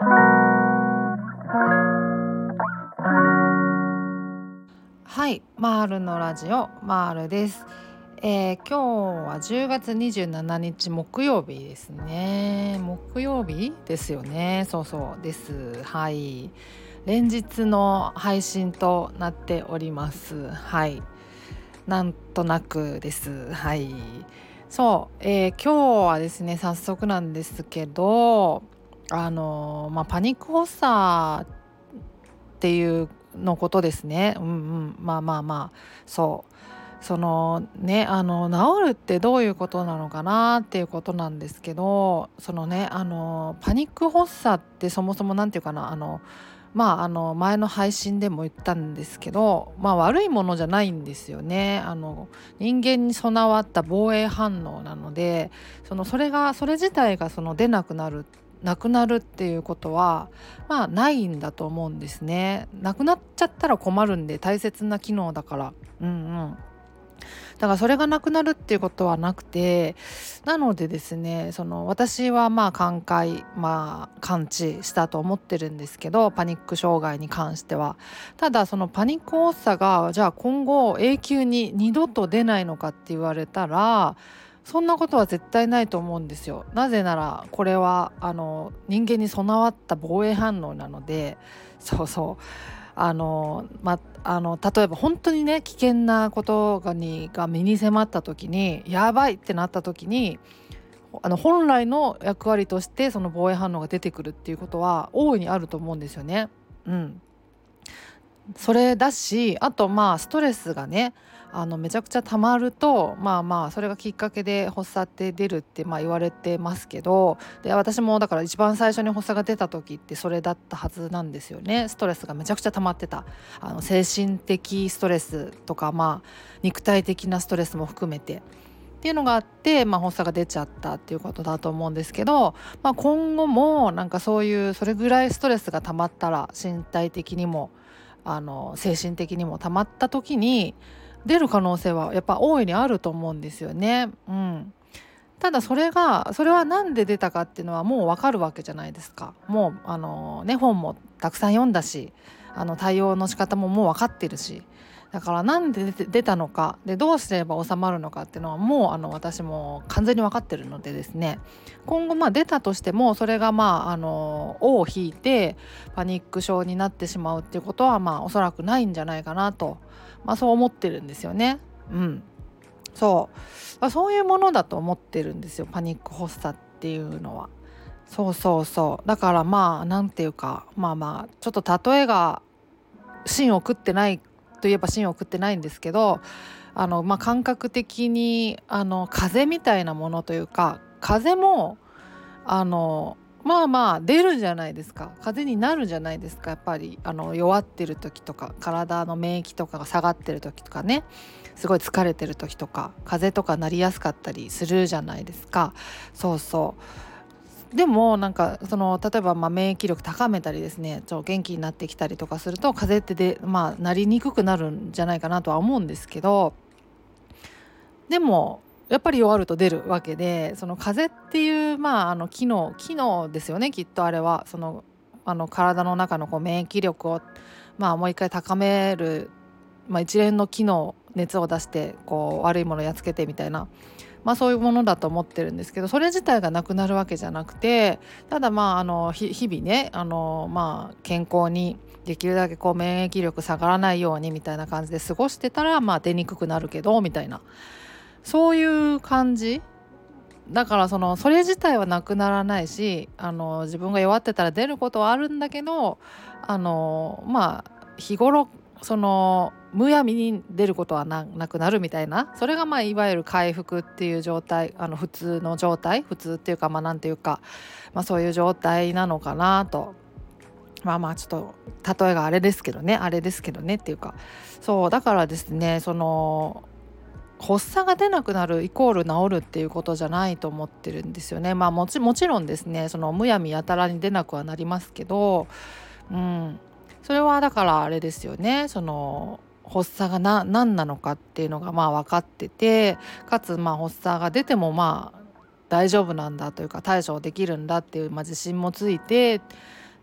はいマールのラジオマールです。えー、今日は10月27日木曜日ですね。木曜日ですよね。そうそうです。はい。連日の配信となっております。はい。なんとなくです。はい。そう、えー、今日はですね早速なんですけどあのまあパニック発作っていうのことですね。うんうん。まあまあまあ。そう。そのねあの治るってどういうことなのかなっていうことなんですけどそのねあのパニック発作ってそもそも何て言うかなあのまああの前の配信でも言ったんですけど、まあ、悪いものじゃないんですよね。あの人間に備わった防衛反応なのでそのそれがそれ自体がその出なくなるなくなるっていうことはまあないんだと思うんですね。なくなっちゃったら困るんで大切な機能だから。うんうん。だからそれがなくなるっていうことはなくてなのでですねその私はまあ寛解まあ完治したと思ってるんですけどパニック障害に関しては。ただそのパニック発作がじゃあ今後永久に二度と出ないのかって言われたらそんなことは絶対ないと思うんですよ。なぜならこれはあの人間に備わった防衛反応なのでそうそうあの、まあの例えば本当にね危険なことがにが身に迫った時にやばいってなった時にあの本来の役割としてその防衛反応が出てくるっていうことは大いにあると思うんですよね。うん、それだしあとまあストレスがねあのめちゃくちゃ溜まるとまあまあそれがきっかけで発作って出るってまあ言われてますけどで私もだから一番最初に発作が出た時ってそれだったはずなんですよねストレスがめちゃくちゃ溜まってたあの精神的ストレスとかまあ肉体的なストレスも含めて。っていうのがあって、まあ、発作が出ちゃったっていうことだと思うんですけど、まあ、今後もなんかそういうそれぐらいストレスが溜まったら身体的にもあの精神的にもたまった時に出る可能性はやっぱ大いにあると思うんですよね。うん、ただそれがそれは何で出たかっていうのはもう分かるわけじゃないですか。もうあの、ね、本もたくさん読んだしあの対応の仕方ももう分かってるしだからなんで出たのかでどうすれば収まるのかっていうのはもうあの私も完全に分かってるのでですね今後まあ出たとしてもそれがまああの尾を引いてパニック症になってしまうっていうことはまあおそらくないんじゃないかなとまあ、そう思ってるんですよね。うん、そう、まあ、そういうものだと思ってるんですよパニック発作っていうのは。そうそうそうだからまあ何て言うかまあまあちょっと例えが芯を食ってないといえば芯を食ってないんですけどあの、まあ、感覚的にあの風みたいなものというか風もあのまあまあ出るじゃないですか。風邪になるじゃないですか。やっぱりあの弱ってる時とか体の免疫とかが下がってる時とかね。すごい疲れてる時とか風邪とかなりやすかったりするじゃないですか。そうそう。でもなんかその例えばま免疫力高めたりですねちょ元気になってきたりとかすると風邪ってでまあなりにくくなるんじゃないかなとは思うんですけどでもやっぱり弱ると出るわけでその風邪っていうまああの機能機能ですよねきっとあれはそのあの体の中のこう免疫力をまあもう一回高める、まあ、一連の機能熱を出してこう悪いものをやっつけてみたいな。まあ、そういうものだと思ってるんですけどそれ自体がなくなるわけじゃなくてただまああの日々ねあの、まあ、健康にできるだけこう免疫力下がらないようにみたいな感じで過ごしてたら、まあ、出にくくなるけどみたいな。そういう感じ。だからそのそれ自体はなくならないしあの自分が弱ってたら出ることはあるんだけどあのまあ日頃そのむやみに出ることはなくなるみたいな。それがまあいわゆる回復っていう状態あの普通の状態普通っていうかまあ何ていうか、まあ、そういう状態なのかなと。まあまあちょっと例えがあれですけどねあれですけどねっていうか。そうだからですねその発作が出なくなるイコール治るっていうことじゃないと思ってるんですよね。まあもちもちろんですねそのむやみやたらに出なくはなりますけど、うん、それはだからあれですよねその発作がな何なのかっていうのがまあ分かっててかつま発作が出てもまあ大丈夫なんだというか対処できるんだっていう、まあ、自信もついてっ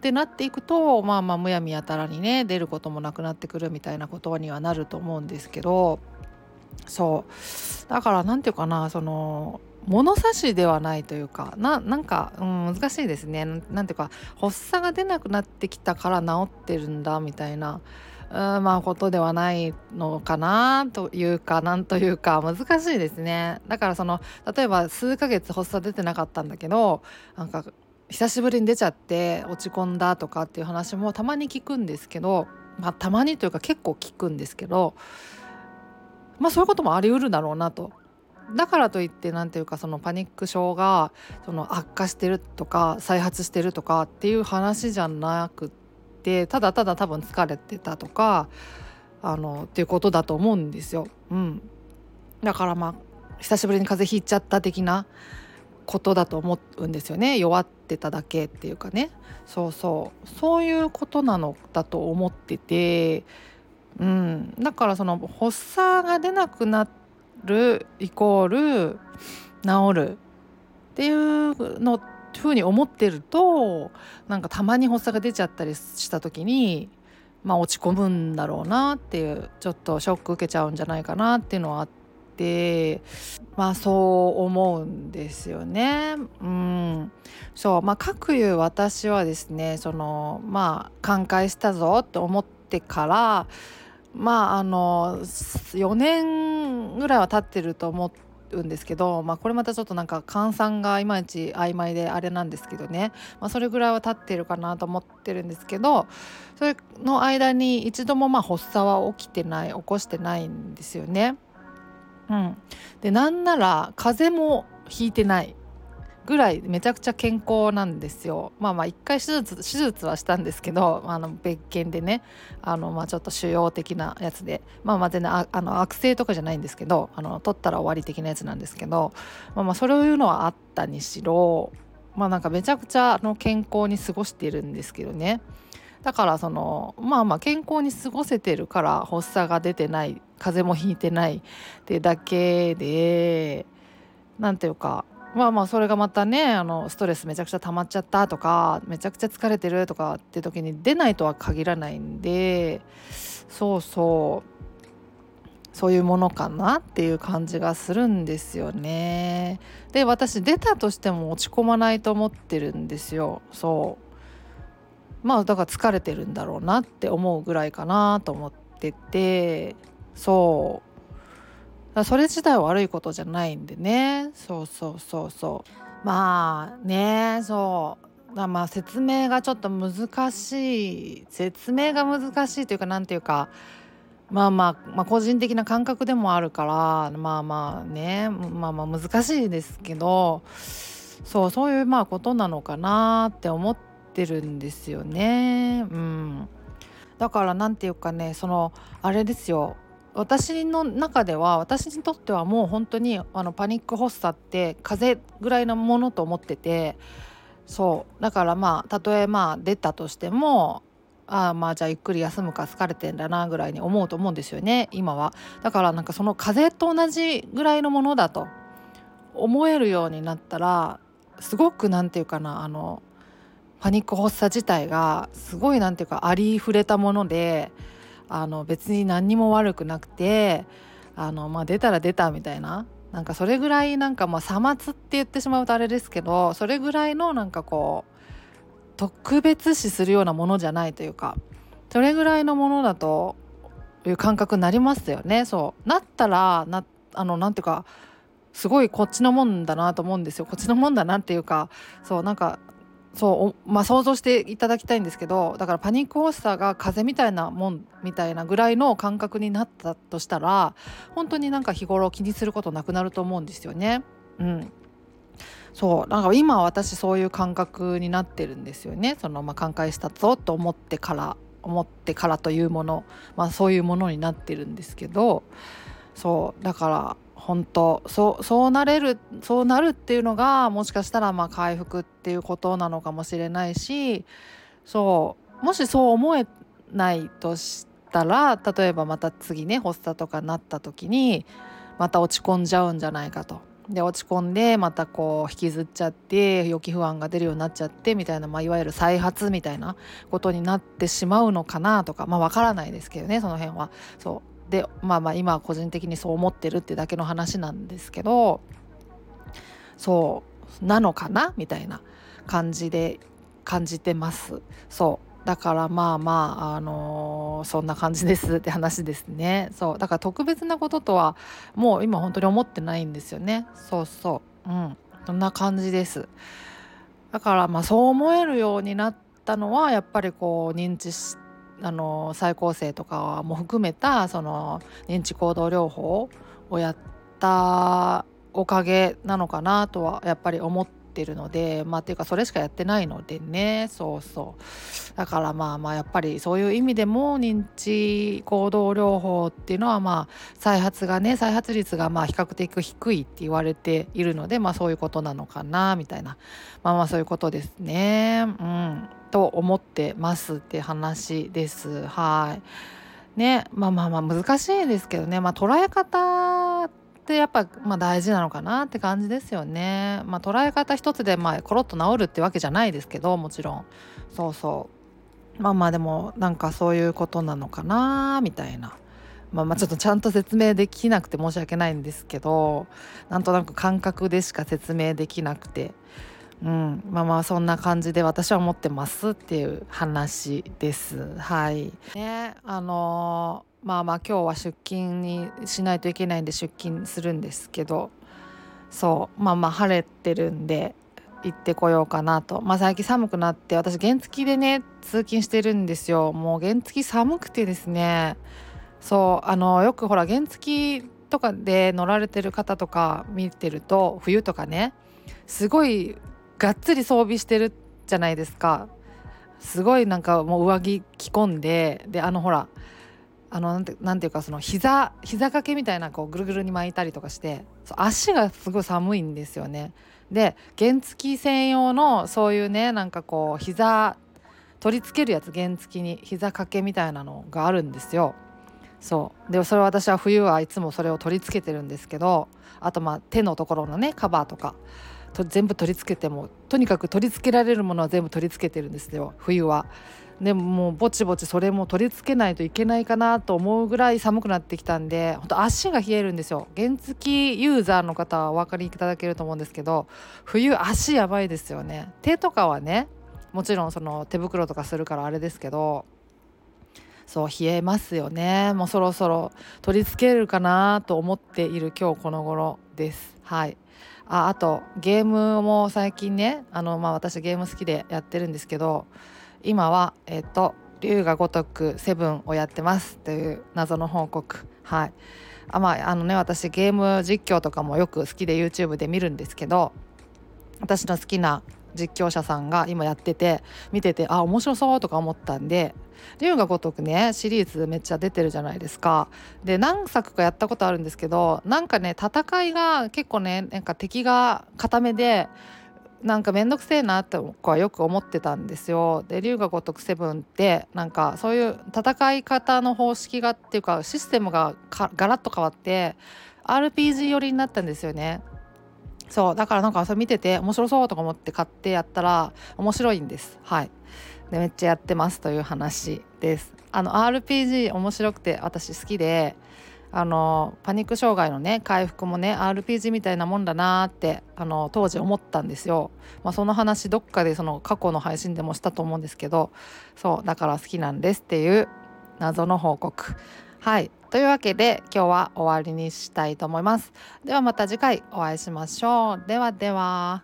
てなっていくとまあまあむやみやたらにね出ることもなくなってくるみたいなことにはなると思うんですけどそう。だから何て言うかなその物差しではないというかななんか、うん、難しいですね。なんていうか発作が出なくなってきたから治ってるんだみたいなまあことではないのかなというかなんというか難しいですね。だからその例えば数ヶ月発作出てなかったんだけどなんか久しぶりに出ちゃって落ち込んだとかっていう話もたまに聞くんですけどまあたまにというか結構聞くんですけどまあそういうこともありうるだろうなと。だからといって何ていうかそのパニック症がその悪化してるとか再発してるとかっていう話じゃなくてただただ多分疲れてたとかあのっていうことだと思うんですよ。うん、だからまあ久しぶりに風邪ひいちゃった的なことだと思うんですよね。弱ってただけっていうかね。そうそう。そういうことなのだと思ってて、うん、だからその発作が出なくなるイコール治るっていうのってふうに思ってるとなんかたまに発作が出ちゃったりした時にまあ落ち込むんだろうなっていうちょっとショック受けちゃうんじゃないかなっていうのはあってまあそう思うんですよね。うん、そうまあ各いう私はですねそのまあ寛解したぞって思ってからまああの4年ぐらいは経ってると思っうんですけど、まあ、これまたちょっとなんか換算がいまいち曖昧であれなんですけどね、まあ、それぐらいは経ってるかなと思ってるんですけどそれの間に一度もまあ発作は起きてない起こしてないんですよね。うん、でなんなら風邪もひいてない。ぐらいめちゃくちゃ健康なんですよ。まあまあ一回手術手術はしたんですけどあの別件でねあのまあちょっと腫瘍的なやつでまあまあ全然あの悪性とかじゃないんですけどあの取ったら終わり的なやつなんですけどまあまあそういうのはあったにしろまあなんかめちゃくちゃの健康に過ごしているんですけどね。だからそのまあまあ健康に過ごせてるから発作が出てない風邪もひいてないってだけで何ていうかまあまあそれがまたねあのストレスめちゃくちゃ溜まっちゃったとかめちゃくちゃ疲れてるとかって時に出ないとは限らないんでそうそうそういうものかなっていう感じがするんですよね。で私出たとしても落ち込まないと思ってるんですよ。そうまあだから疲れてるんだろうなって思うぐらいかなと思っててそうそれ自体は悪いことじゃないんでね。そうそうそうそう。まあねそう。まあ説明がちょっと難しい。説明が難しいというか何ていうか。まあまあ、まあ、個人的な感覚でもあるから。まあまあね。まあまあ難しいですけど。そうそういうまあことなのかなって思ってるんですよね。うん、だから何て言うかねそのあれですよ。私の中では私にとってはもう本当にあのパニック発作って風邪ぐらいのものと思っててそう。だからまあたとえまあ出たとしてもああまあじゃあゆっくり休むか疲れてんだなぐらいに思うと思うんですよね今は。だからなんかその風邪と同じぐらいのものだと思えるようになったらすごく何て言うかなあのパニック発作自体がすごい何て言うかありふれたものであの別に何にも悪くなくてあの、まあ、出たら出たみたいな。なんかそれぐらいなんかまあさまつって言ってしまうとあれですけどそれぐらいのなんかこう特別視するようなものじゃないというかそれぐらいのものだという感覚になりますよね。そう。なったらなあのなんていうかすごいこっちのもんだなと思うんですよ。こっちのもんだなっていうかそうなんかそうまあ想像していただきたいんですけどだからパニック発作が風邪みたいなもんみたいなぐらいの感覚になったとしたら本当になんか日頃気にすることなくなると思うんですよね。うん、そうなんか今私そういう感覚になってるんですよねそのまあ寛解したぞと思ってから思ってからというもの、まあ、そういうものになってるんですけどそうだから本当そうそうなれるそうなるっていうのがもしかしたらまあ回復っていうことなのかもしれないしそうもしそう思えないとしたら例えばまた次ね発作とかなった時にまた落ち込んじゃうんじゃないかとで落ち込んでまたこう引きずっちゃって予期不安が出るようになっちゃってみたいな、まあ、いわゆる再発みたいなことになってしまうのかなとかまあ分からないですけどねその辺は。そうでまあまあ今は個人的にそう思ってるってだけの話なんですけどそうなのかなみたいな感じで感じてます。そう。だからまあまあ、あのー、そんな感じですって話ですね。そう。だから特別なこととはもう今本当に思ってないんですよね。そうそう。うん。そんな感じです。だからまあそう思えるようになったのはやっぱりこう認知しあの再構成とかも含めたその認知行動療法をやったおかげなのかなとはやっぱり思ってってるのでまあっていうかそれしかやってないのでね。そうそう。だからまあまあやっぱりそういう意味でも認知行動療法っていうのはまあ再発がね再発率がまあ比較的低いって言われているのでまあそういうことなのかなみたいな。まあまあそういうことですね。うん。と思ってますって話です。はい。ね。まあまあまあ難しいですけどね。まあ捉え方ってやっぱ、まあ、大事なのかなって感じですよね。まあ、捉え方一つで、まあ、コロッと治るってわけじゃないですけどもちろんそうそうまあまあでもなんかそういうことなのかなみたいな。まあ、まあちょっとちゃんと説明できなくて申し訳ないんですけどなんとなく感覚でしか説明できなくて、うん、まあまあそんな感じで私は思ってますっていう話です。はい、ねあのーまあまあ今日は出勤にしないといけないんで出勤するんですけどそうまあまあ晴れてるんで行ってこようかなと。まあ最近寒くなって私原付でね通勤してるんですよ。もう原付寒くてですね。そうあのよくほら原付とかで乗られてる方とか見てると冬とかねすごいがっつり装備してるじゃないですか。すごいなんかもう上着着込んでであのほらあのなんてなんていうかその膝膝掛けみたいなこうぐるぐるに巻いたりとかして足がすごい寒いんですよね。で原付専用のそういうねなんかこう膝取り付けるやつ原付に膝掛けみたいなのがあるんですよ。そうでそれ私は冬はいつもそれを取り付けてるんですけどあとまあ手のところのねカバーとかと全部取り付けてもとにかく取り付けられるものは全部取り付けてるんですよ。冬は。でももうぼちぼちそれも取り付けないといけないかなと思うぐらい寒くなってきたんで本当足が冷えるんですよ。原付ユーザーの方はお分かりいただけると思うんですけど冬足やばいですよね。手とかはねもちろんその手袋とかするからあれですけどそう冷えますよね。もうそろそろ取り付けるかなと思っている今日この頃です。はい。ああとゲームも最近ねあのまあ私ゲーム好きでやってるんですけど今はえっ、ー、と龍が如くセブンをやってますという謎の報告。はい。あまああのね私ゲーム実況とかもよく好きで YouTube で見るんですけど私の好きな実況者さんが今やってて見ててあ面白そうとか思ったんで龍が如くねシリーズめっちゃ出てるじゃないですかで何作かやったことあるんですけどなんかね戦いが結構ねなんか敵が固めでなんか面倒くせえなって子はよく思ってたんですよ。で龍が如くセブンってなんかそういう戦い方の方式がっていうかシステムがガラッと変わって RPG 寄りになったんですよね。そうだからなんかそれ見てて面白そうとか思って買ってやったら面白いんです。はい。でめっちゃやってますという話です。あの RPG 面白くて私好きであのパニック障害のね回復もね RPG みたいなもんだなってあの当時思ったんですよ。まあ、その話どっかでその過去の配信でもしたと思うんですけどそうだから好きなんですっていう謎の報告。はいというわけで今日は終わりにしたいと思います。ではまた次回お会いしましょう。ではでは。